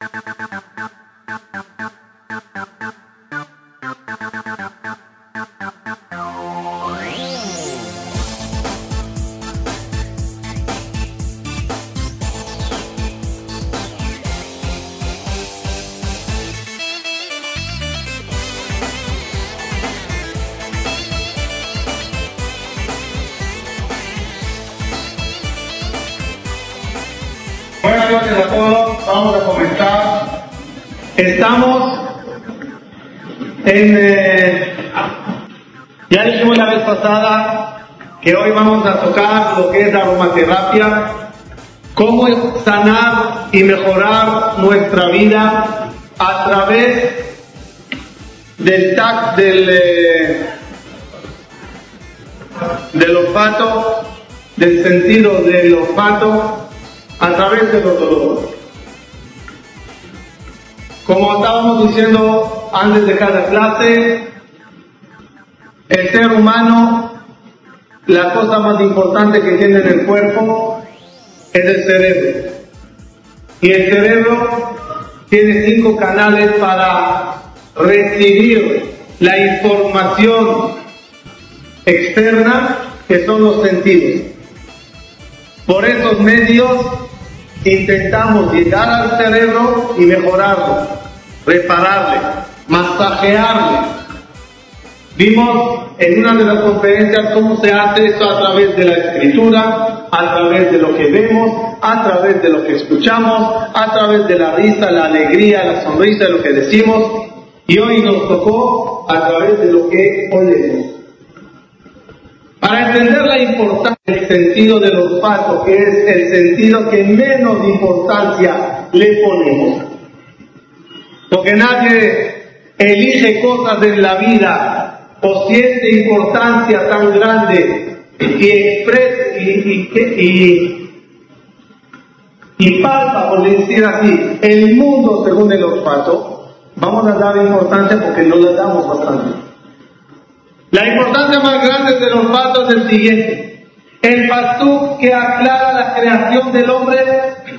Música Estamos en... eh, ya dijimos la vez pasada que hoy vamos a tocar lo que es aromaterapia, cómo sanar y mejorar nuestra vida a través del tac del, eh, del olfato, del sentido del olfato a través de los dolores. Como estábamos diciendo antes de cada clase, el ser humano, la cosa más importante que tiene en el cuerpo es el cerebro. Y el cerebro tiene cinco canales para recibir la información externa que son los sentidos. Por esos medios intentamos llegar al cerebro y mejorarlo, repararle, masajearle. Vimos en una de las conferencias cómo se hace eso a través de la escritura, a través de lo que vemos, a través de lo que escuchamos, a través de la risa, la alegría, la sonrisa, lo que decimos. Y hoy nos tocó a través de lo que olemos. Para entender la importancia del sentido del olfato, que es el sentido que menos importancia le ponemos, porque nadie elige cosas en la vida o siente importancia tan grande y expresa y, y, y, palpa, por decir así, el mundo según el olfato, vamos a dar importancia porque no le damos bastante. La importancia más grande del olfato es el siguiente. El pasú que aclara la creación del hombre,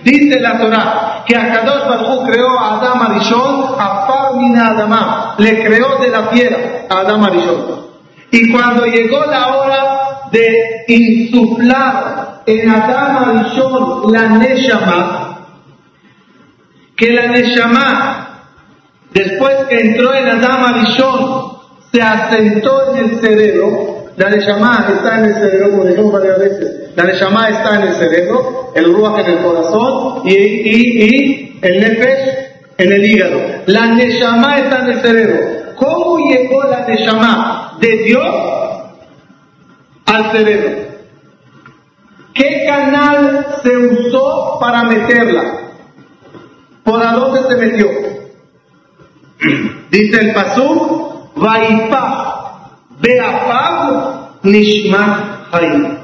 dice la Torah, que Akadosh Baruj creó a Adam Arishon, a Farmina Adamá, le creó de la piedra a Adam Arishon. Y cuando llegó la hora de insuflar en Adam Arishon la Neshama, que la Neshama, después que entró en Adam Arishon, se asentó en el cerebro, la Neshama está en el cerebro, como dijimos varias veces, la Neshama está en el cerebro, el Ruach en el corazón y, y, y el Nefesh en el hígado. La Neshama está en el cerebro. ¿Cómo llegó la Neshama de Dios al cerebro? ¿Qué canal se usó para meterla? ¿Por a dónde se metió? Dice el Pasú, Vaipa, Beapag, Nishma Hayim.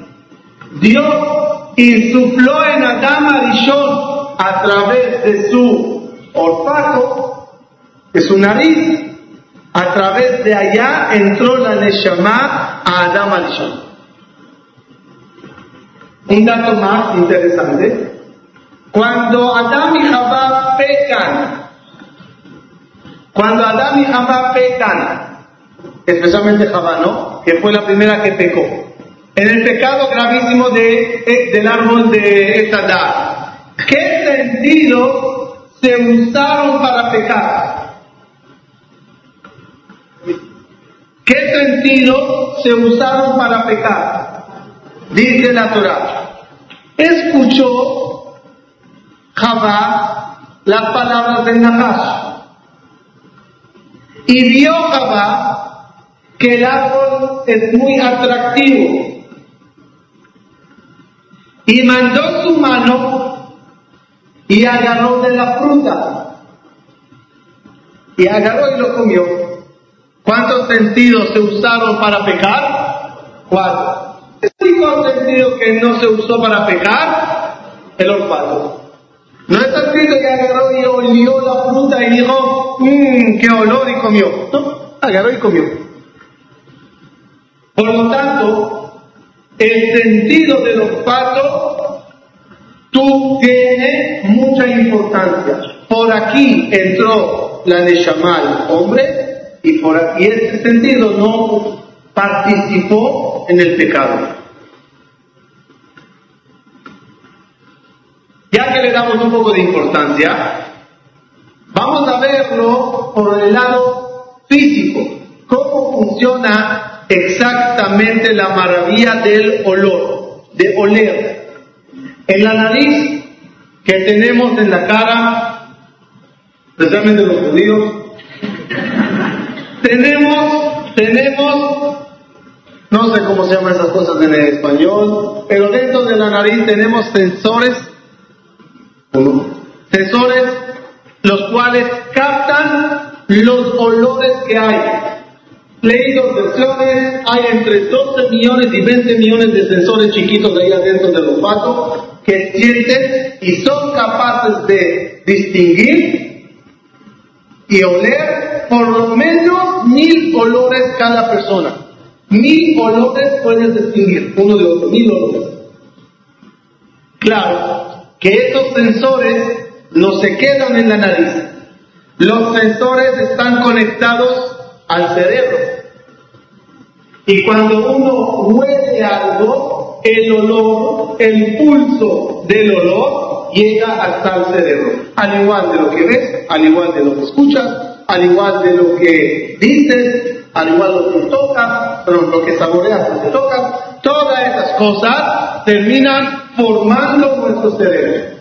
Dios insufló en Adam Arishon a través de su olfato, de su nariz, a través de allá entró la Neshama a Adam Arishon. Un dato más interesante. Cuando Adam y Jabá pecan, cuando Adán y Jabá pecan, especialmente Jabá, ¿no? Que fue la primera que pecó. En el pecado gravísimo de, del árbol de. ¿Qué sentido se usaron para pecar? ¿Qué sentido se usaron para pecar? Dice la Torah. Escuchó Jabá las palabras del Nahash. Y vio Jabá que el árbol es muy atractivo. Y mandó su mano y agarró de la fruta. Y agarró y lo comió. ¿Cuántos sentidos se usaron para pecar? Cuatro. El único sentido que no se usó para pecar, el olfato. No está escrito que agarró y olió la fruta y dijo, mmm, qué olor y comió. No, agarró y comió. Por lo tanto, el sentido del olfato tú tiene mucha importancia. por aquí entró la Neshamal hombre y por aquí en este sentido no participó en el pecado. Ya que le damos un poco de importancia, vamos a verlo por el lado físico, cómo funciona exactamente la maravilla del olor, de oler. En la nariz que tenemos en la cara, especialmente los judíos, tenemos, tenemos, no sé cómo se llaman esas cosas en el español, pero dentro de la nariz tenemos sensores Sensores los cuales captan los olores que hay. Leí dos versiones, hay entre 12 millones y 20 millones de sensores chiquitos de ahí adentro del olfato que sienten y son capaces de distinguir y oler por lo menos mil olores cada persona. Mil olores puedes distinguir uno de otro, mil olores. Claro, que estos sensores no se quedan en la nariz. Los sensores están conectados al cerebro. Y cuando uno huele algo, el olor, el pulso del olor llega hasta el cerebro. Al igual de lo que ves, al igual de lo que escuchas, al igual de lo que dices, al igual de lo que tocas, pero lo que saboreas, lo que tocas, todas esas cosas terminan formando nuestro cerebro.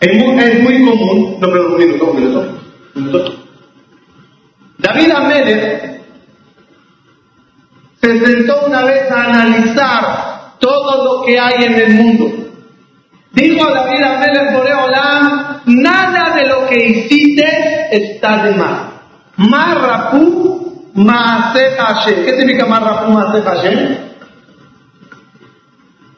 Es muy, común, no, pero un minuto, un minuto. David Amélez se sentó una vez a analizar todo lo que hay en el mundo. Dijo a David Amélez Boreolam, nada de lo que hiciste está de. Marrapu Maase Hashem. ¿Qué significa Marrapu Maase Hashem?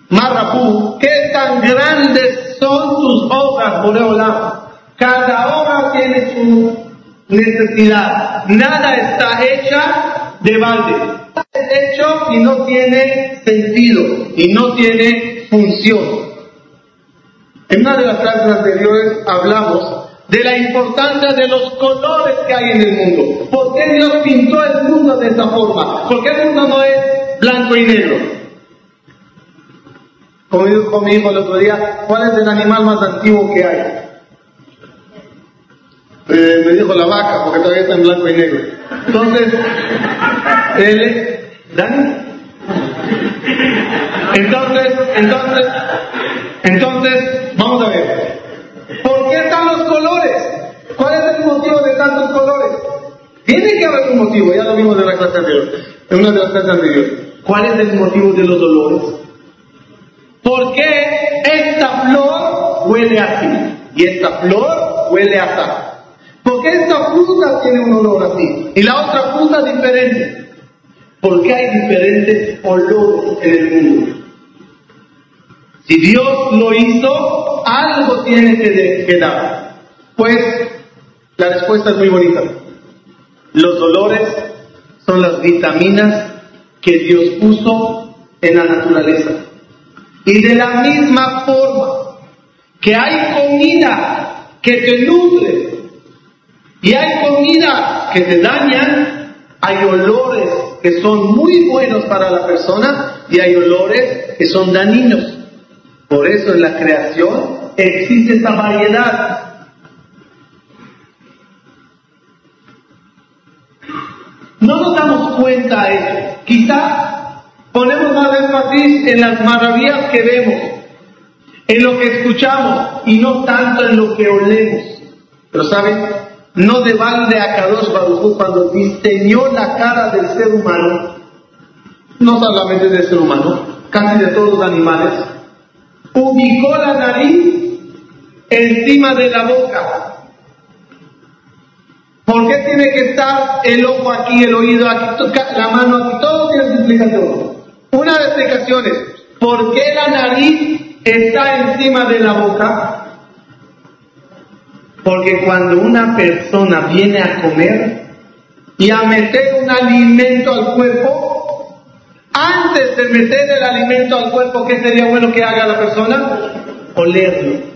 Marrapú, ¿qué tan grandes son tus obras, Boreolam? Cada obra tiene su necesidad. Nada está hecha de balde. Es hecho y no tiene sentido y no tiene función. En una de las clases anteriores hablamos de la importancia de los colores que hay en el mundo. ¿Por qué Dios pintó el mundo de esa forma? ¿Por qué el mundo no es blanco y negro? Como dijo mi hijo el otro día, ¿cuál es el animal más antiguo que hay? Eh, me dijo la vaca, porque todavía está en blanco y negro. Entonces, él, ¿Dani? Entonces, entonces, entonces, vamos a ver. ¿Por qué están los colores? ¿Cuál es el motivo de tantos colores? Tiene que haber un motivo, ya lo vimos en la clase anterior, en una de las clases anteriores. ¿Cuál es el motivo de los dolores? ¿Por qué esta flor huele así y esta flor huele así? ¿Por qué esta fruta tiene un olor así y la otra fruta diferente? ¿Por qué hay diferentes olores en el mundo? Si Dios lo hizo, algo tiene que, dar. Pues la respuesta es muy bonita. Los olores son las vitaminas que Dios puso en la naturaleza. Y de la misma forma que hay comida que te nutre y hay comida que te dañan, hay olores que son muy buenos para la persona y hay olores que son dañinos. Por eso en la creación existe esa variedad. No nos damos cuenta de eso. Quizá Ponemos más énfasis en las maravillas que vemos, en lo que escuchamos y no tanto en lo que olemos. Pero ¿saben? No de balde a Kadosh Baruj cuando diseñó la cara del ser humano, no solamente del ser humano, casi de todos los animales, ubicó la nariz encima de la boca. ¿Por qué tiene que estar el ojo aquí, el oído aquí, la mano aquí? Todo tiene su explicación. Una de las explicaciones, ¿por qué la nariz está encima de la boca? Porque cuando una persona viene a comer y a meter un alimento al cuerpo, antes de meter el alimento al cuerpo, ¿qué sería bueno que haga la persona? Olerlo.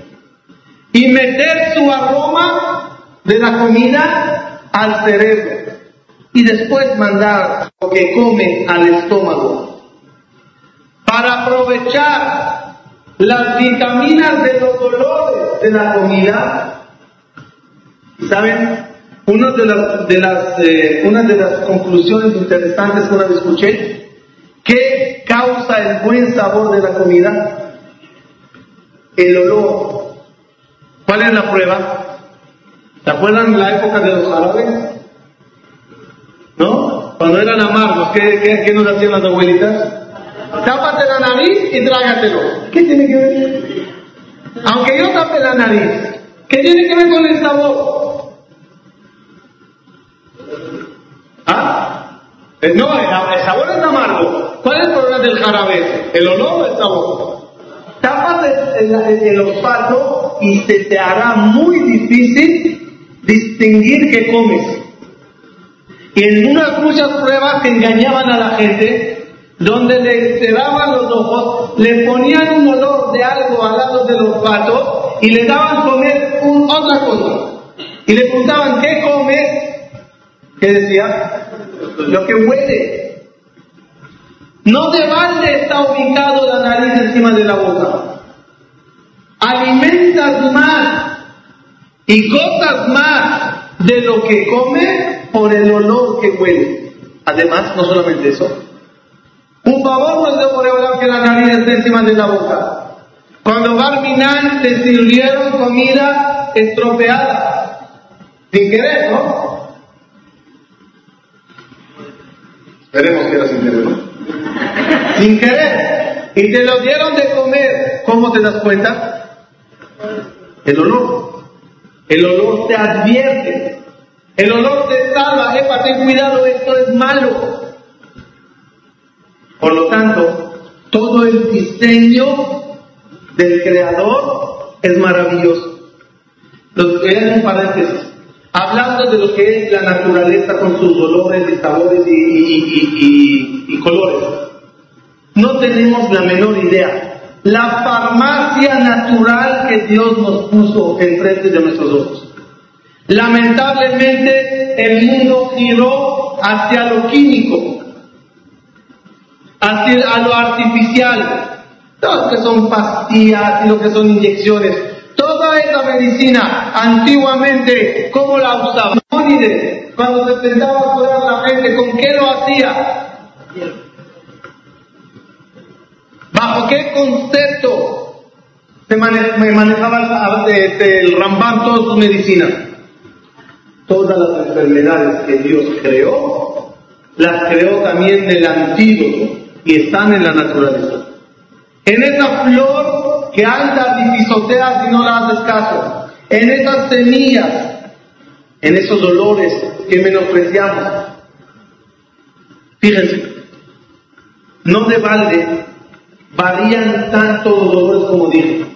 y meter su aroma de la comida al cerebro y después mandar lo que come al estómago para aprovechar las vitaminas de los dolores de la comida. ¿Saben? Una de las, de las, eh, una de las conclusiones interesantes que una vez escuché, ¿qué causa el buen sabor de la comida? El olor. ¿Cuál es la prueba? ¿Se acuerdan la época de los jarabes? ¿No? Cuando eran amargos, ¿qué, qué, qué nos hacían las abuelitas? Tápate la nariz y trágatelo. ¿Qué tiene que ver? Aunque yo tape la nariz, ¿qué tiene que ver con el sabor? ¿Ah? Eh, no, el, sabor es amargo. ¿Cuál es el problema del jarabe? ¿El olor o el sabor? Tapas el, el, olfato y se te hará muy difícil distinguir qué comes. Y en unas muchas pruebas que engañaban a la gente, donde le cerraban los ojos, le ponían un olor de algo al lado del olfato y le daban comer otra cosa. Y le preguntaban, ¿qué comes? ¿Qué decía? Lo que huele. No de balde está ubicado la nariz encima de la boca. Alimentas más y cosas más de lo que come por el olor que huele. Además, no solamente eso, un favor nos por hablar que la nariz esté encima de la boca. Cuando Barminan te sirvieron comida estropeada, sin querer, ¿no? Esperemos que era sin querer, ¿no? Sin querer. Y te lo dieron de comer. ¿Cómo te das cuenta? El olor. El olor te advierte. El olor te salva. Epa, ten cuidado, esto es malo. Por lo tanto, todo el diseño del creador es maravilloso. Los que un paréntesis. Hablando de lo que es la naturaleza con sus dolores y sabores y, colores, no tenemos la menor idea. La farmacia natural que Dios nos puso enfrente de nuestros ojos. Lamentablemente el mundo giró hacia lo químico, a lo artificial, todo lo que son pastillas y lo que son inyecciones. Toda esa medicina, antiguamente, ¿cómo la usaba? Cuando se curar a la gente, ¿con qué lo hacía? ¿Bajo qué concepto se manejaba el Rambam todas sus medicinas? Todas las enfermedades que Dios creó, las creó también del antídoto y están en la naturaleza. En esa flor que anda y pisoteas y no la haces caso. En esas semillas, en esos dolores que menospreciamos. Fíjense, no de balde varían tanto los dolores como dije.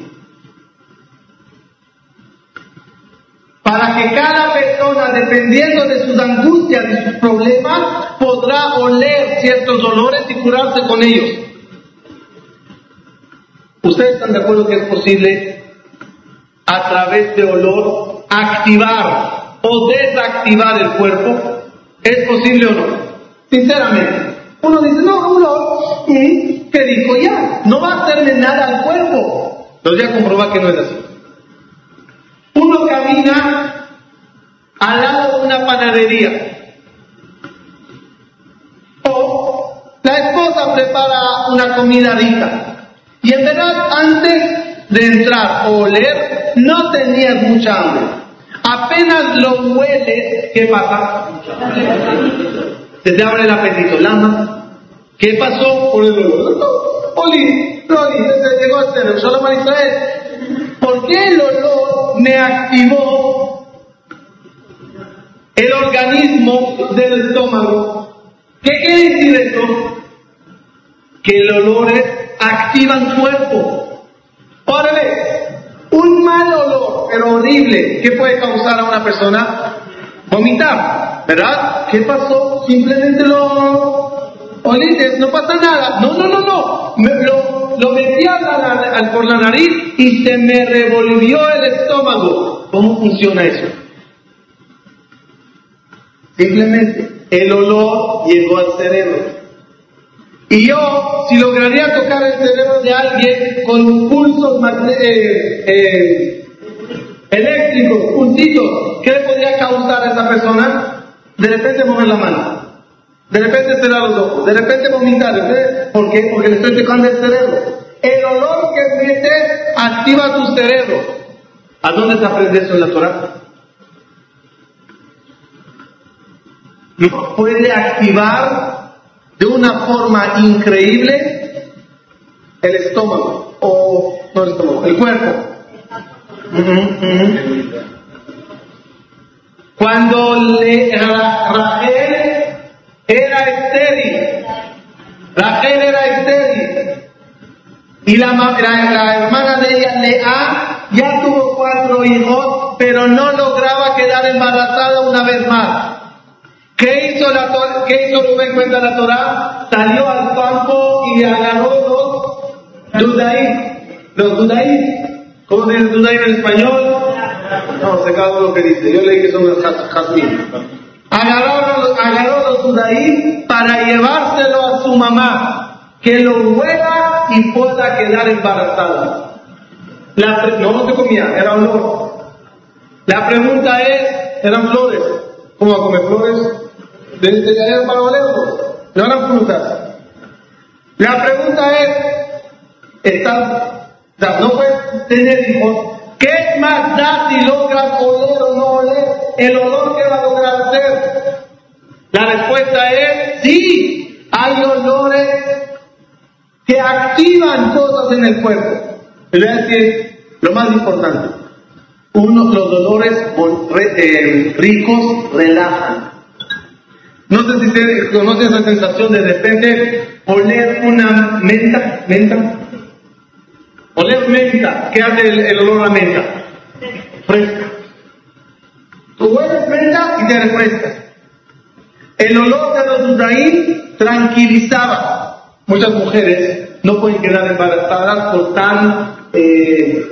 Para que cada persona, dependiendo de sus angustias y sus problemas, podrá oler ciertos dolores y curarse con ellos. ¿Ustedes están de acuerdo que es posible a través de olor activar o desactivar el cuerpo? ¿Es posible o no? Sinceramente. Uno dice, no, olor, ¿y qué dijo ya? No va a hacerle nada al cuerpo. Pero ya comprobar que no es así. Uno camina al lado de una panadería la esposa prepara una comida rica. Y en verdad, antes de entrar o oler, no tenías mucha hambre. Apenas lo hueles, ¿qué pasa? Se te abre el apetito. Lama, ¿qué pasó por el olor? Oli, Oli, se llegó a ser solo para Israel. ¿Por qué el olor me activó el organismo del estómago ¿Qué quiere decir esto? Que el olor activa el cuerpo. Órale, un mal olor, pero horrible, ¿qué puede causar a una persona? Vomitar, ¿verdad? ¿Qué pasó? Simplemente lo oliste, no pasa nada. No, no, no, no. lo, lo metía por la nariz y se me revolvió el estómago. ¿Cómo funciona eso? Simplemente el olor llegó al cerebro. Y yo, si lograría tocar el cerebro de alguien con pulsos eh, eh, eléctricos, puntitos, ¿qué le podría causar a esa persona? De repente mover la mano, de repente cerrar los ojos, de repente vomitar. ¿Por qué? Porque le estoy tocando el cerebro. El olor que mete activa tu cerebro. ¿A dónde se aprende eso en la Torah? puede activar de una forma increíble el estómago, o no el estómago, el cuerpo. Cuando le, Rachel era estéril, Rachel era estéril, y la, la hermana de ella, Lea, ya tuvo cuatro hijos, pero no lograba quedar embarazada una vez más. ¿Qué hizo, la, ¿Qué hizo Rubén cuenta la Torah? Salió al campo y agarró los dudaí. Los dudaí. ¿Cómo se dice dudaí en español? No, se acabó lo que dice. Yo leí que son los jazmín. Agarró, los dudaí para llevárselo a su mamá. Que lo huela y pueda quedar embarazada. No, no se comía, era olor. La pregunta es, ¿eran flores? ¿Cómo va a comer flores? De, de para valerlo. Le van a preguntar. La pregunta es, está, no puedes tener hijos. ¿Qué más da si logras oler o no oler? El olor que va a lograr hacer. La respuesta es sí, hay olores que activan cosas en el cuerpo. Le voy a decir lo más importante. Uno, los dolores eh, ricos relajan. No sé si ustedes conocen esa sensación de repente oler una menta, menta. Oler menta, ¿qué hace el, olor a menta? Fresca. Tú hueles menta y te refrescas. El olor de los dudaí tranquilizaba. Muchas mujeres no pueden quedar embarazadas por tan eh,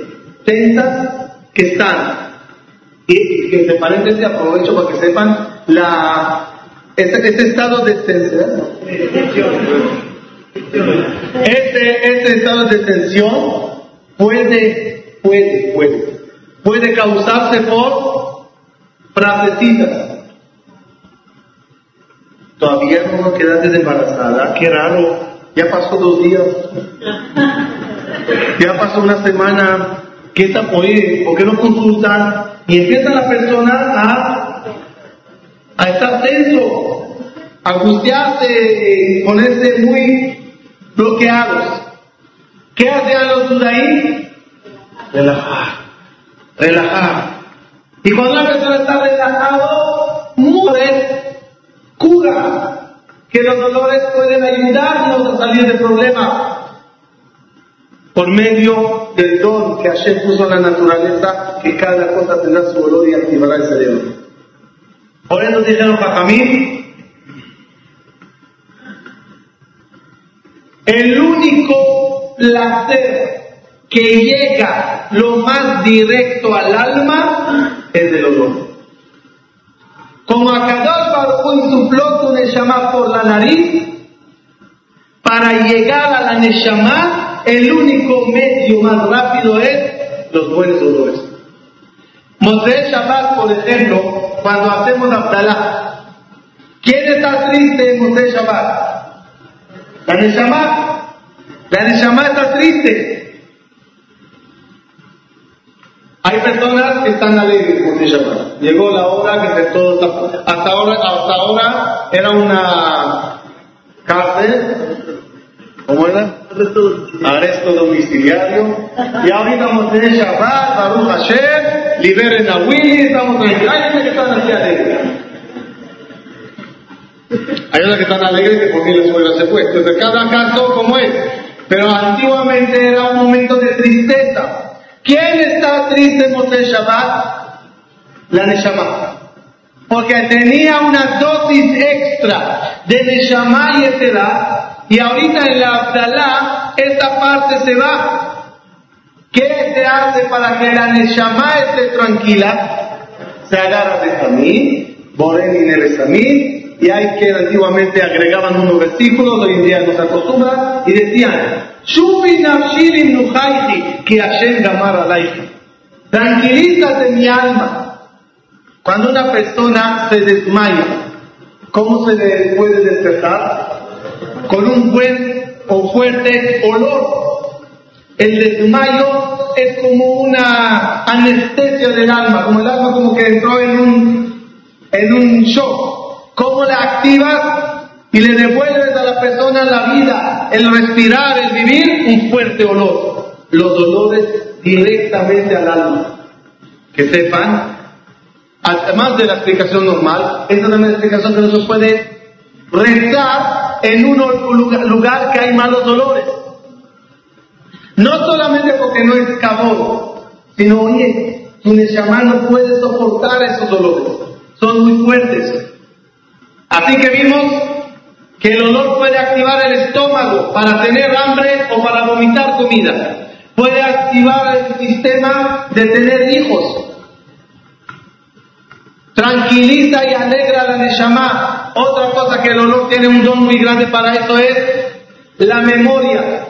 tensas que están. Y que de paréntesis aprovecho para que sepan la este, estado de tensión, este, este estado de tensión puede, puede, puede, puede causarse por frasecitas. Todavía no quedaste embarazada, qué raro, ya pasó dos días, ya pasó una semana, ¿qué está, oye, ¿por qué no consultan? Y empieza la persona a a estar tenso, a angustiarse ponerse muy bloqueados. ¿Qué hacen los ahí? Relajar, relajar. Y cuando la persona está relajado, muere, cura, que los dolores pueden ayudarnos a salir del problema por medio del don que Hashem puso en la naturaleza, que cada cosa tendrá su olor y activará el cerebro. Por eso dijeron mí el único placer que llega lo más directo al alma es el olor. Como Akadosh Baruch insufló su Neshama por la nariz, para llegar a la Neshama, el único medio más rápido es los buenos olores. Moshe Shabbat, por ejemplo, cuando hacemos Abdalá. ¿Quién está triste en Moshe Shabbat? La Neshama. La Neshama está triste. Hay personas que están alegres en Shabbat. Llegó la hora que todo hasta ahora, hasta ahora era una cárcel. ¿Cómo era? Arresto domiciliario. Y ahorita Moshe Shabbat, Baruch Hashem, liberen a Willy, estamos. Hay unas que están así alegres. Hay unas que están alegres que por mí la suegra se fue. Entonces, cada caso como es. Pero antiguamente era un momento de tristeza. ¿Quién está triste en Moshe Shabbat? La Neshama. Porque tenía una dosis extra de Neshama y Eterá Y ahorita en la Abdalá, esta parte se va. ¿Qué se hace para que la Neshama esté tranquila? Se agarra de Samí, Boren y Neresamí, y hay que antiguamente agregaban unos versículos, hoy en día no se acostumbra, y decían, que Hashem gamar Tranquilízate mi alma. Cuando una persona se desmaya, ¿cómo se le puede despertar? Con un buen o fuerte olor. El desmayo es como una anestesia del alma, como el alma como que entró en un, en un shock. ¿Cómo la activas? Y le devuelves a la persona la vida, el respirar, el vivir, un fuerte olor. Los dolores directamente al alma. Que sepan, además de la explicación normal, esta es una explicación que no se puede rezar en un lugar, que hay malos dolores. No solamente porque no es cabón, sino, oye, tu Neshama no puede soportar esos dolores. Son muy fuertes. Así que vimos que el olor puede activar el estómago para tener hambre o para vomitar comida. Puede activar el sistema de tener hijos. Tranquiliza y alegra la Neshama. Otra cosa que el olor tiene un don muy grande para eso es la memoria.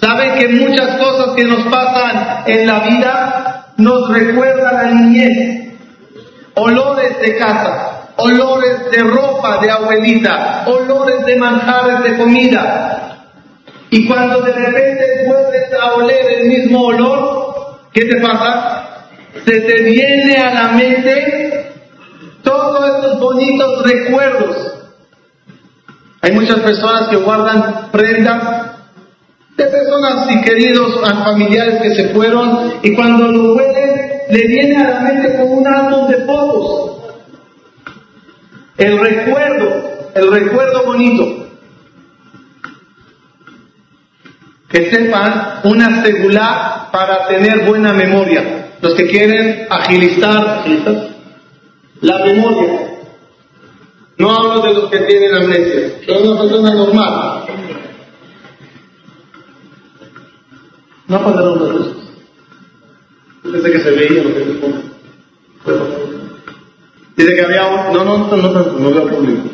Saben que muchas cosas que nos pasan en la vida nos recuerdan a la niñez. Olores de casa, olores de ropa de abuelita, olores de manjares de comida. Y cuando de repente vuelves a oler el mismo olor, ¿qué te pasa? Se te viene a la mente todos estos bonitos recuerdos. Hay muchas personas que guardan prendas de personas y queridos familiares que se fueron y cuando lo huelen le viene a la mente como un álbum de fotos el recuerdo, el recuerdo bonito. Que sepan una segula para tener buena memoria. Los que quieren agilizar, la memoria. No hablo de los que tienen amnesia, son una persona normal. No pasaron las cosas. Pensé que se veía lo que se pone. Dice que había un... No, no, no, no, no veo público.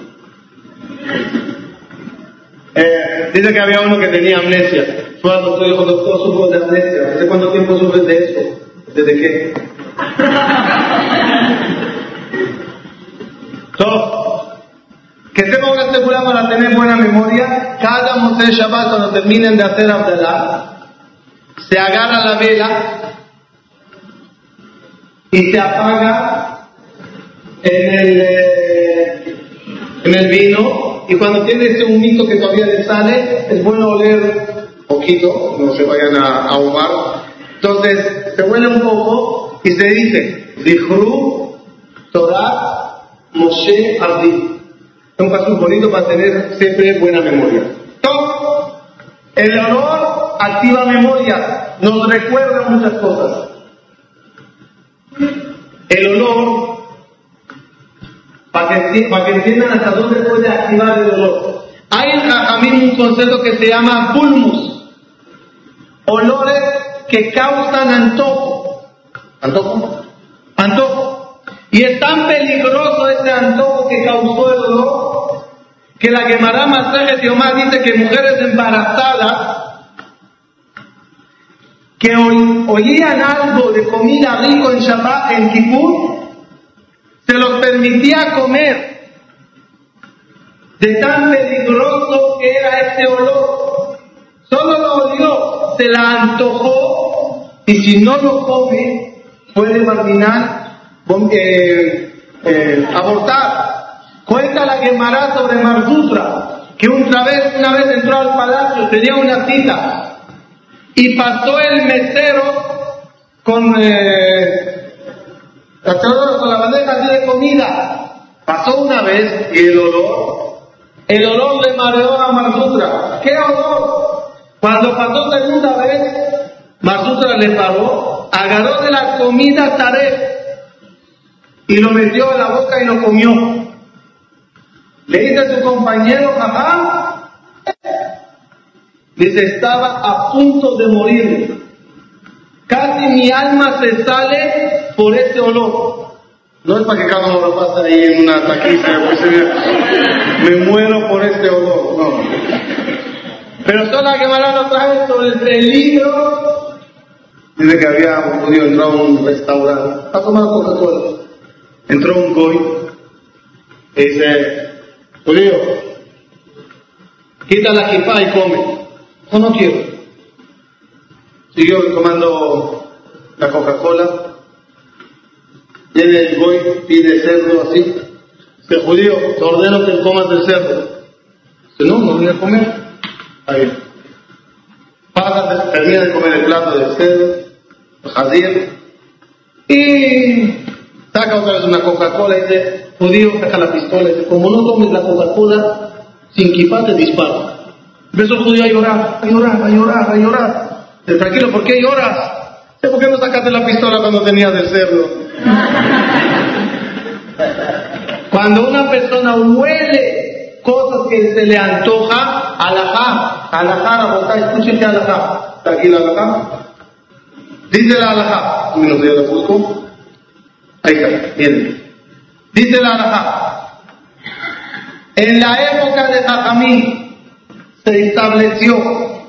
Eh, dice que había uno que tenía amnesia. Fue al doctor y dijo, doctor, sufro de amnesia. ¿Desde cuánto tiempo sufres de eso? ¿Desde qué? Que tengo que asegurar para tener buena memoria. Cada Moshe Shabbat, cuando terminen de hacer Abdallah, se agarra la vela y se apaga en el, eh, en el vino y cuando tiene ese humito que todavía le sale, es bueno oler poquito, no se vayan a ahumar. Entonces, se huele un poco y se dice, Dihru Torah Moshe Abdi. Es un paso bonito para tener siempre buena memoria. El olor activa memoria, nos recuerda muchas cosas. El olor para que, para que entiendan hasta dónde puede activar el dolor. Hay a mí un concepto que se llama pulmus, olores que causan antojo. ¿Antojo? Antojo. Y es tan peligroso este antojo que causó el dolor que la Gemara Masaje Omar dice que mujeres embarazadas que oían algo de comida rico en Shabbat, en Kippur, se los permitía comer. De tan peligroso que era este olor. Solo lo olió, se la antojó y si no lo come puede marginar, eh, eh, abortar. Cuenta la Gemara sobre Marzutra, que una vez, una vez entró al palacio, tenía una cita y pasó el mesero con eh, con la bandeja así de comida. Pasó una vez y el olor, el olor le mareó a Marsutra. ¿Qué olor? Cuando pasó segunda vez, Marsutra le paró, agarró de la comida taré y lo metió en la boca y lo comió. Le dice a su compañero, papá, Dice, estaba a punto de morir. Casi mi alma se sale por ese olor. No es para que cada uno lo pase ahí en una taquiza, me muero por este olor, no. Pero solo que Gemara otra vez sobre el peligro. Dice que había judío entró a un restaurante a tomar Coca-Cola. Entró un goy y dice, judío, quita la kifa y come. No, no quiero. Siguió tomando la Coca-Cola Viene el goy, pide cerdo así. Dice, judío, te ordeno que comas el cerdo. Dice, no, no viene a comer. Ahí. Pasa, termina de comer el plato del cerdo, jazir, y saca otra vez una Coca-Cola y dice, judío, saca la pistola y dice, como no tomes la Coca-Cola, sin kipá te disparo. Empezó el judío a llorar, a llorar, a llorar, a llorar. Dice, tranquilo, ¿por qué lloras? ¿Por qué no sacaste la pistola cuando tenías el cerdo? Cuando una persona huele cosas que se le antoja, alajá, alajá, boca, escuchen que alajá. ¿Está aquí la alajá? Dice la alajá. Yo la busco. Ahí está, miren. Dice la alajá. En la época de Jajamí se estableció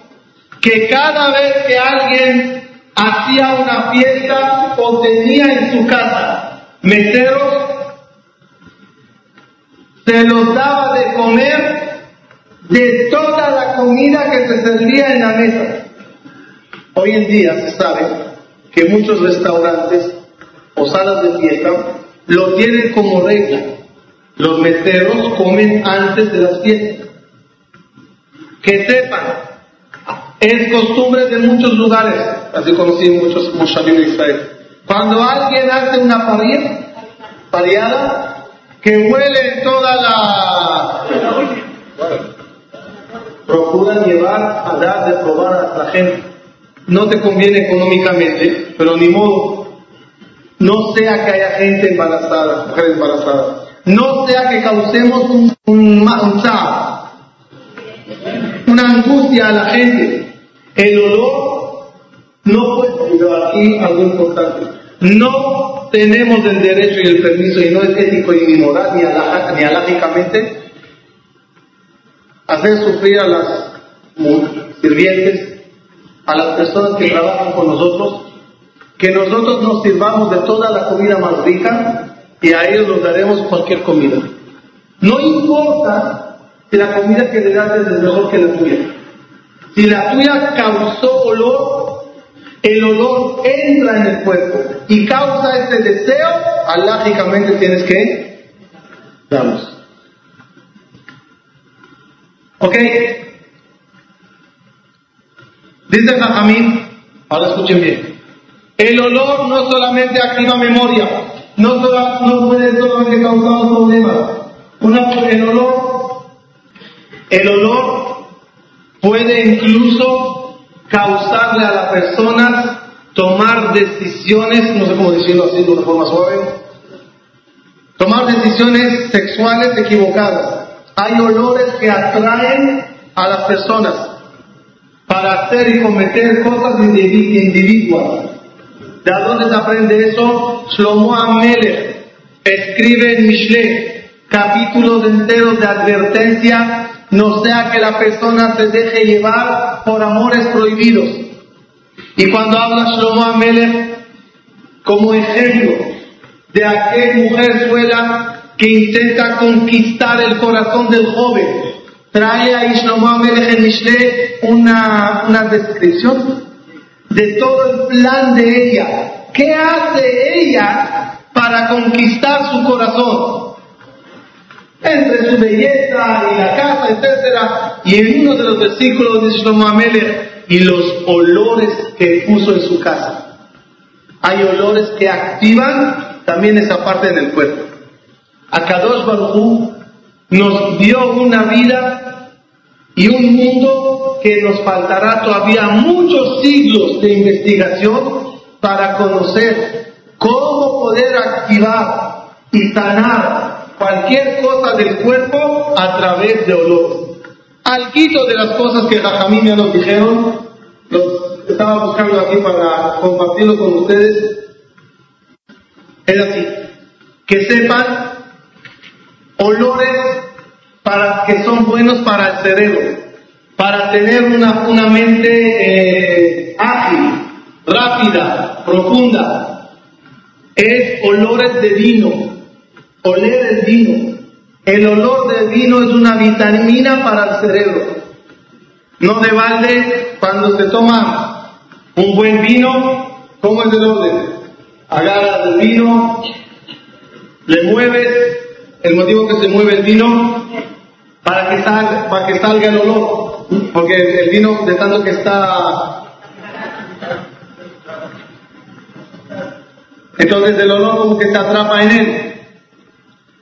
que cada vez que alguien hacía una fiesta o tenía en su casa meseros, se los daba de comer de toda la comida que se servía en la mesa. Hoy en día se sabe que muchos restaurantes o salas de fiesta lo tienen como regla. Los meseros comen antes de las fiestas. Que sepan es costumbre de muchos lugares, así conocí muchos moshavim de Israel. Cuando alguien hace una parilla, pariada, que huele toda la... Procuran llevar a dar de probar a la gente. No te conviene económicamente, pero ni modo. No sea que haya gente embarazada, mujeres embarazadas. No sea que causemos un, un, una angustia a la gente. El olor no puede, aquí algo importante, no tenemos el derecho y el permiso, y no es ético ni moral, ni, ni aládicamente, hacer sufrir a las sirvientes, a las personas que trabajan con nosotros, que nosotros nos sirvamos de toda la comida más rica y a ellos nos daremos cualquier comida. No importa si la comida que le das es mejor que la tuya. Si la tuya causó olor, el olor entra en el cuerpo y causa ese deseo, alógicamente tienes que darlos. ¿Ok? Dice Jajamín, ahora escuchen bien, el olor no solamente activa memoria, no, no puede solamente causar problemas. Una, el olor, el olor puede incluso causarle a la persona tomar decisiones, no sé cómo decirlo así de una forma suave, tomar decisiones sexuales equivocadas. Hay olores que atraen a las personas para hacer y cometer cosas individuales. ¿De dónde se aprende eso? Shlomo Amelech escribe en Mishle capítulos enteros de advertencia no sea que la persona se deje llevar por amores prohibidos. Y cuando habla Shlomo Amelech como ejemplo de aquella mujer suela que intenta conquistar el corazón del joven, trae a Shlomo Amelech en Mishle una, una descripción de todo el plan de ella. ¿Qué hace ella para conquistar su corazón? entre su belleza y la casa, etc. Y en uno de los versículos de Shlomo y los olores que puso en su casa. Hay olores que activan también esa parte del cuerpo. Akadosh Baruj nos dio una vida y un mundo que nos faltará todavía muchos siglos de investigación para conocer cómo poder activar y sanar cualquier cosa del cuerpo a través de olor. alquito de las cosas que Jajamín ya nos dijeron, los estaba buscando aquí para compartirlo con ustedes. Es así, que sepan olores para que son buenos para el cerebro, para tener una, una mente eh, ágil, rápida, profunda. Es olores de vino, oler el vino. El olor del vino es una vitamina para el cerebro. No de balde, cuando se toma un buen vino, ¿cómo es el orden? Agarras el vino, le mueves, el motivo que se mueve el vino, para que salga, para que salga el olor, porque el vino de tanto que está entonces el olor como que se atrapa en él.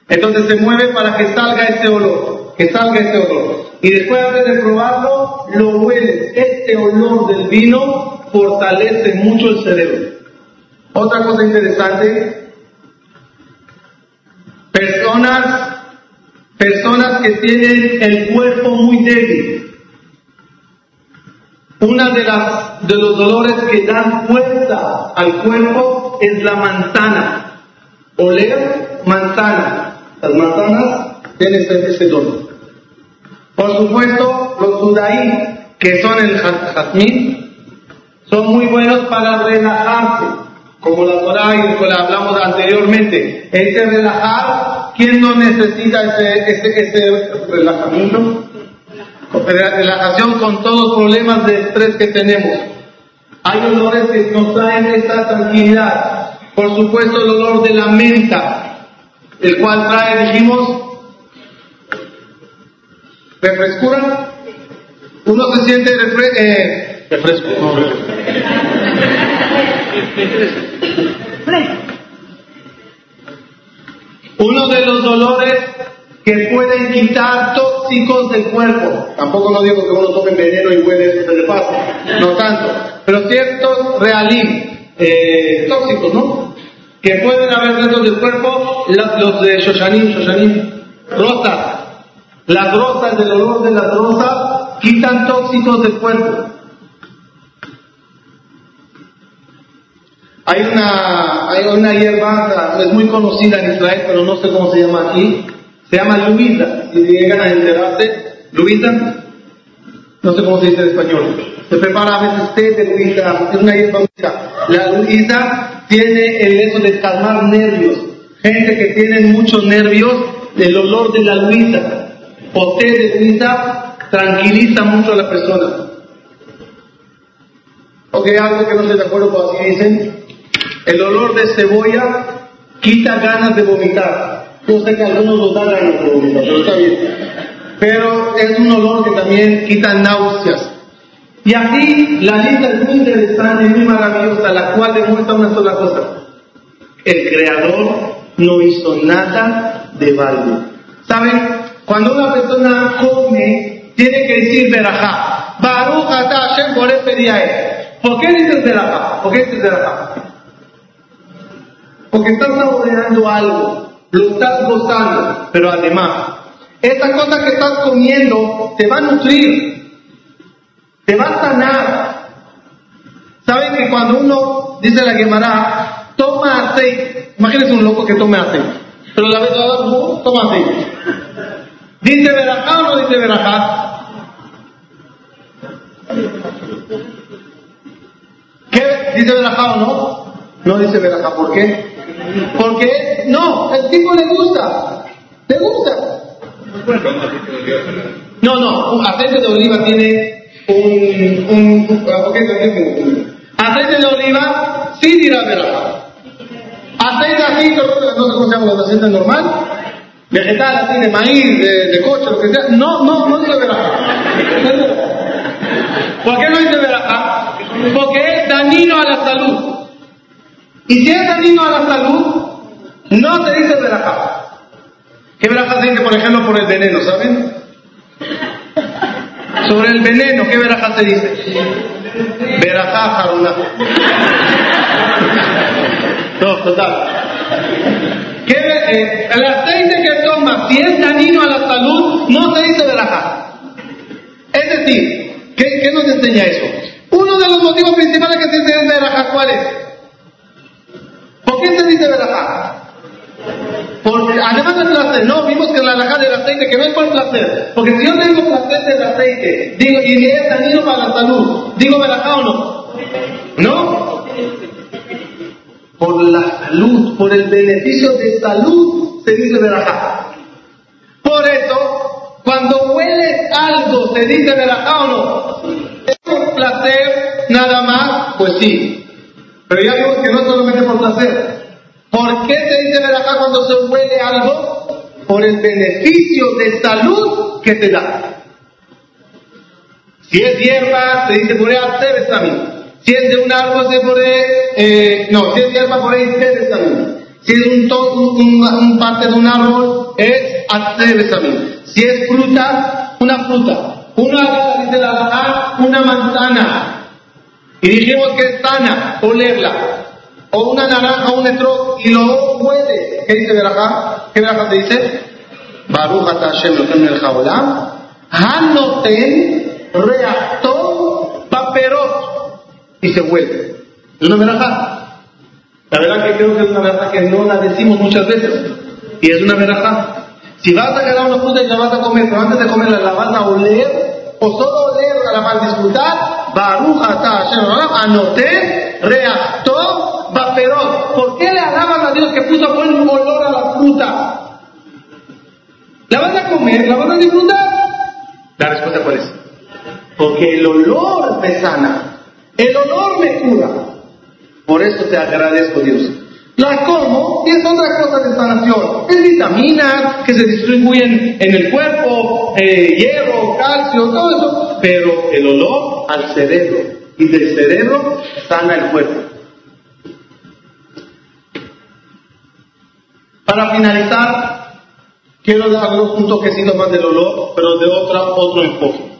Entonces se mueve para que salga ese olor, que salga ese olor. Y después antes de probarlo, lo huele. Este olor del vino fortalece mucho el cerebro. Otra cosa interesante, personas, personas que tienen el cuerpo muy débil. Una de las de los dolores que dan fuerza al cuerpo es la manzana. Oler manzana. Las manzanas tienen ese dolor. Por supuesto, los sudaí, que son el jazmín, son muy buenos para relajarse, como la Torah y como hablamos anteriormente. Ese relajar, ¿quién no necesita ese, ese, ese relajamiento? Relajación con todos los problemas de estrés que tenemos. Hay olores que nos traen esta tranquilidad. Por supuesto, el olor de la menta, el cual trae, dijimos, refrescura, uno se siente refre eh, refresco. Uno de los dolores que pueden quitar tóxicos del cuerpo. Tampoco no digo que uno tome veneno y huele eso se le pasa, no tanto. Pero ciertos realim, eh, tóxicos, ¿no? Que pueden haber dentro del cuerpo, los, de Shoshanim, Shoshanim, rosas, las rosas, del olor de las rosas, quitan tóxicos del cuerpo. Hay una, hay una hierba, es muy conocida en Israel, pero no sé cómo se llama aquí. Se llama Luisa. Si llegan a enterarse, Luisa, no sé cómo se dice en español. Se prepara a veces té de Luisa, es una hierba La Luisa tiene el eso de calmar nervios. Gente que tiene muchos nervios, el olor de la Luisa o té de Luisa tranquiliza mucho a la persona. Ok, algo que no estoy de acuerdo con así dicen. El olor de cebolla quita ganas de vomitar. Yo sé que a algunos nos da ganas de vomitar, pero está bien. Pero es un olor que también quita náuseas. Y aquí la lista es muy interesante, muy maravillosa, la cual demuestra una sola cosa. El creador no hizo nada de balde. ¿Saben? Cuando una persona come, tiene que decir verajá. Baruch ata Hashem por este día ¿Por qué dices verajá? ¿Por qué dices verajá? Porque estás saboreando algo, lo estás gozando, pero además, esta cosa que estás comiendo te va a nutrir, te va a sanar. ¿Saben que cuando uno, dice la Gemara, toma aceite, imagínense un loco que tome aceite, pero la vez toma aceite. ¿Dice verajá o no dice verajá? ¿Qué? ¿Dice verajá o no? No dice verajá. ¿Por qué? Porque no, el tipo le gusta. Le gusta. No, no, un aceite de oliva tiene un, un, aceite de oliva sí dirá verajá. Aceite así, no sé cómo se llama, aceite normal, vegetal, así de maíz, de, coche, lo que sea, no, no, no dice verajá. ¿Por qué no dice verajá? Porque es dañino a la salud. Y si es dañino a la salud, no se dice verajá. ¿Qué verajá se dice, por ejemplo, por el veneno, saben? Sobre el veneno, ¿qué verajá se dice? Verajá jaruna. No, total. Eh, el aceite que toma, si es dañino a la salud, no se dice verajá. decir? ¿Qué, qué nos enseña eso? Uno de los motivos principales que se dice verajá, ¿cuál es? ¿Por qué se dice verajá? Porque además del placer, no, vimos que la alhaja del aceite, que no es por placer. Porque si yo tengo placer del aceite, digo, y es dañino para la salud, digo verajá o no? ¿No? Por la salud, por el beneficio de salud, se dice verajá. Por eso, cuando hueles algo, se dice verajá o no? ¿Es por placer nada más? Pues sí. Pero ya vimos que no solamente por placer. ¿Por qué se dice verajá cuando se huele algo? Por el beneficio de salud que te da. Si es hierba, se dice por ahí también. Si es de un árbol, se pone, eh, no, si es hierba, por también. Si es un, un, un, parte de un árbol, es también. Si es fruta, una fruta. Una, dice la una manzana. Y dijimos que es sana, olerla o una naranja o un estro y lo huele. ¿Qué dice Berajá? ¿Qué Berajá te dice? Baruch Hashem Elohim el Haolam, Hanoten reactor paperot y se huele. Es una Berajá. La verdad que creo que es una Berajá que no la decimos muchas veces y es una Berajá. Si vas a agarrar una fruta y la vas a comer, pero antes de comerla la vas a oler, o solo oler la vas a disfrutar, Baruch Hanoten reactor vaperón. ¿Por qué le alaban a Dios que puso buen olor a la fruta? ¿La vas a comer? ¿La vas a disfrutar? La respuesta cuál es? Porque el olor me sana. El olor me cura. Por eso te agradezco, Dios. La como y es otra cosa de sanación. Es vitaminas que se distribuyen en el cuerpo, eh, hierro, calcio, todo eso. Pero el olor al cerebro. Y del cerebro sana el cuerpo. Para finalizar, quiero darles un toquecito más del olor, pero de otra, otro enfoque.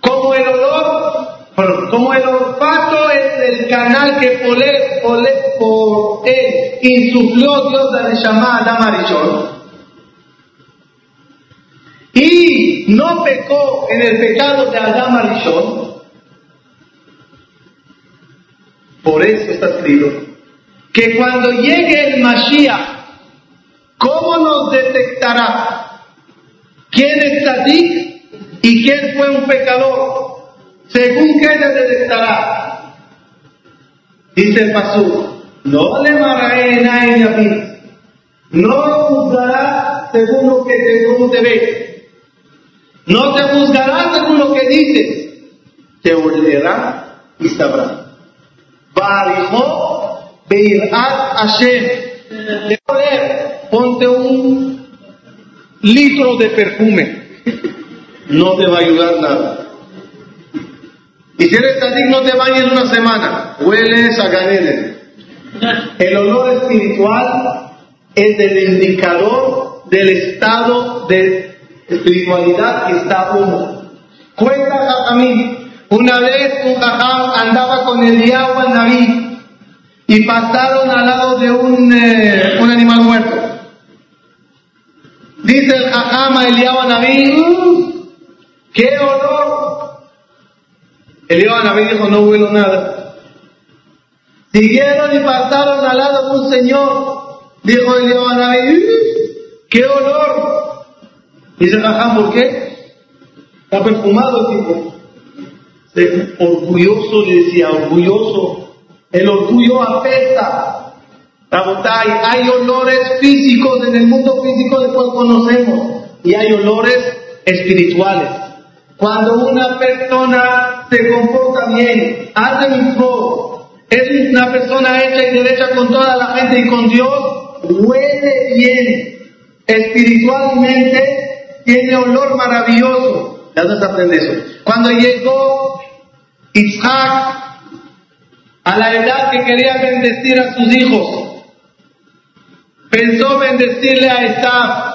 Como el olor, como el olfato es el canal que por él, por él insufló Dios a llamar Adam Arishon, y no pecó en el pecado de Adam Arishon, por eso está escrito que cuando llegue el Mashiach, ¿cómo nos detectará quién es Tzadik y quién fue un pecador? Según qué le detectará. Dice el Pasú, no le mararé en a mí, no juzgará según lo que te, te ve, no te juzgará según lo que dices, te olerá y sabrá. Barijó Beirat Hashem. De poder, ponte un litro de perfume. No te va a ayudar nada. Y si eres tzadik, no te bañes una semana. Hueles a ganeles. El olor espiritual es el indicador del estado de espiritualidad que está uno. Cuenta a mí, una vez un jajam andaba con el diablo Naví y pasaron al lado de un, eh, un animal muerto. Dice el Jajama Eliyahu Naví, mm, ¡qué olor! Eliyahu Naví dijo, no huelo nada. Siguieron y pasaron al lado de un señor. Dijo Naví, mm, ¡qué olor! Dice el Jajam, ¿por qué? Está perfumado el tipo. Orgulloso, le decía, orgulloso el orgullo apesta. hay olores físicos en el mundo físico del cual conocemos y hay olores espirituales. Cuando una persona se comporta bien, hace pro, es una persona hecha y derecha con toda la gente y con Dios, huele bien. Espiritualmente tiene olor maravilloso. ¿De dónde se aprende eso? Cuando llegó Isaac a la edad que quería bendecir a sus hijos. Pensó bendecirle a Esaf.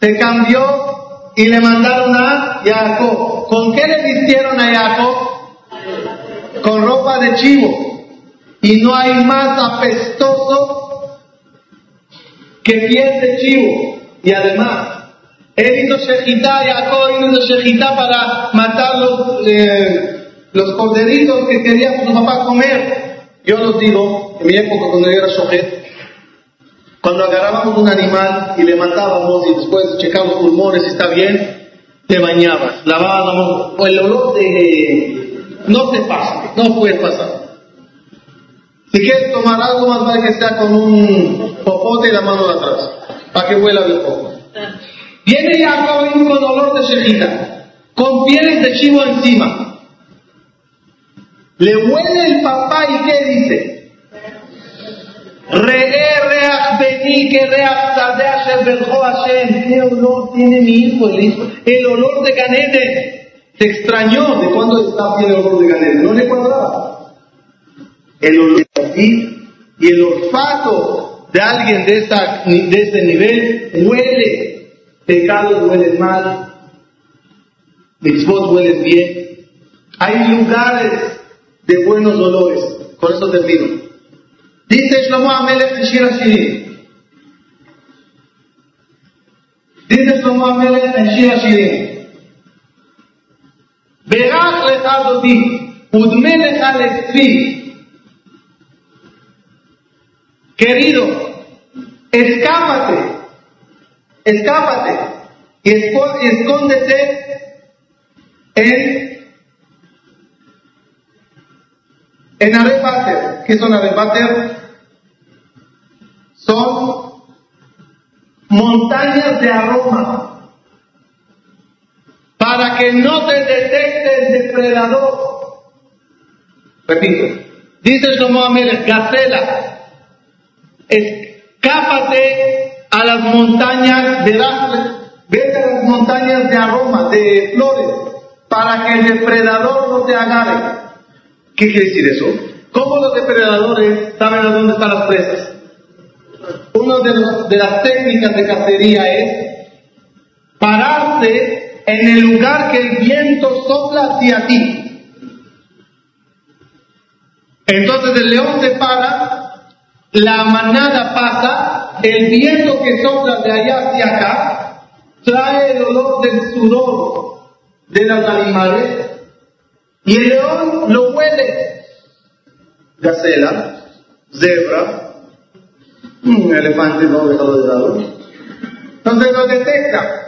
Se cambió y le mandaron a Jacob. ¿Con qué le vistieron a Jacob? Con ropa de chivo. Y no hay más apestoso que piel de chivo. Y además, Él hizo Shejitá, Jacob hizo Shejitá para matar los, eh, los corderitos que quería su papá comer. Yo los digo, en mi época cuando yo era shohet, cuando agarrábamos un animal y le matábamos y después checábamos pulmones está bien, te bañabas, lavábamos, el olor de... no se pasa, no puede pasar. Si quieres tomar algo, más vale que sea con un popote y la mano de atrás, para que huela bien poco. Viene Jacob con olor de shejita, con pieles de chivo encima. Le huele el papá y ¿qué dice? ¿Qué olor tiene mi hijo? El, hijo? el olor de Ganeden. Se extrañó de cuándo está el olor de Ganeden. No le cuadraba. El olor aquí y el olfato de alguien de, esa, de ese nivel huele. Pecados huelen mal. Mitzvot huelen bien. Hay lugares de buenos olores. Con eso termino. Dice Shlomo Amelech en Shir Hashirim. Dice Shlomo Amelech en Shir Hashirim. Berach lecha dodi, udme lecha letzvi. Querido, escápate, escápate y escóndete en En Arepater, ¿qué son Arepater? Son montañas de aroma para que no te detecte el depredador. Repito, dice Shlomo Amelech, Gacela, escápate a las montañas de vete a las montañas de aroma, de flores, para que el depredador no te agarre. ¿Qué quiere decir eso? ¿Cómo los depredadores saben a dónde están las presas? Una de, las técnicas de cacería es pararse en el lugar que el viento sopla hacia ti. Entonces el león se para, la manada pasa, el viento que sopla de allá hacia acá trae el olor del sudor de los animales y el león lo huele. Gacela, zebra, un elefante no dejado de lado. Entonces lo detecta.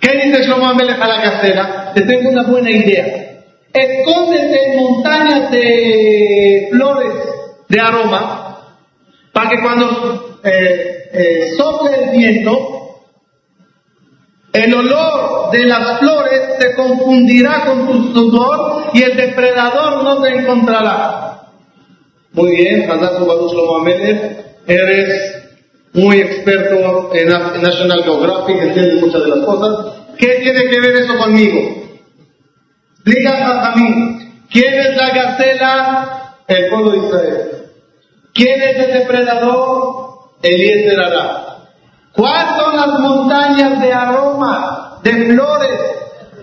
¿Qué dice Shlomo Amelech a la gacela? Te tengo una buena idea. Escóndete en montañas de flores de aroma para que cuando eh, eh, sople el viento el olor de las flores se confundirá con tu sudor y el depredador no te encontrará. Muy bien, eres muy experto en National Geographic, entiendes muchas de las cosas. ¿Qué tiene que ver eso conmigo? Diga a mí, ¿quién es la gacela? El pueblo de Israel. ¿Quién es el depredador? Eliezer Ará. ¿Cuáles son las montañas de aroma, de flores,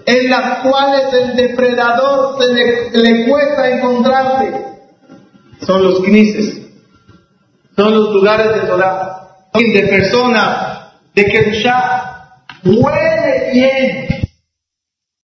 en las cuales el depredador se le, cuesta encontrarse? Son los knises, son los lugares de Torah, de personas, de que ya huele bien,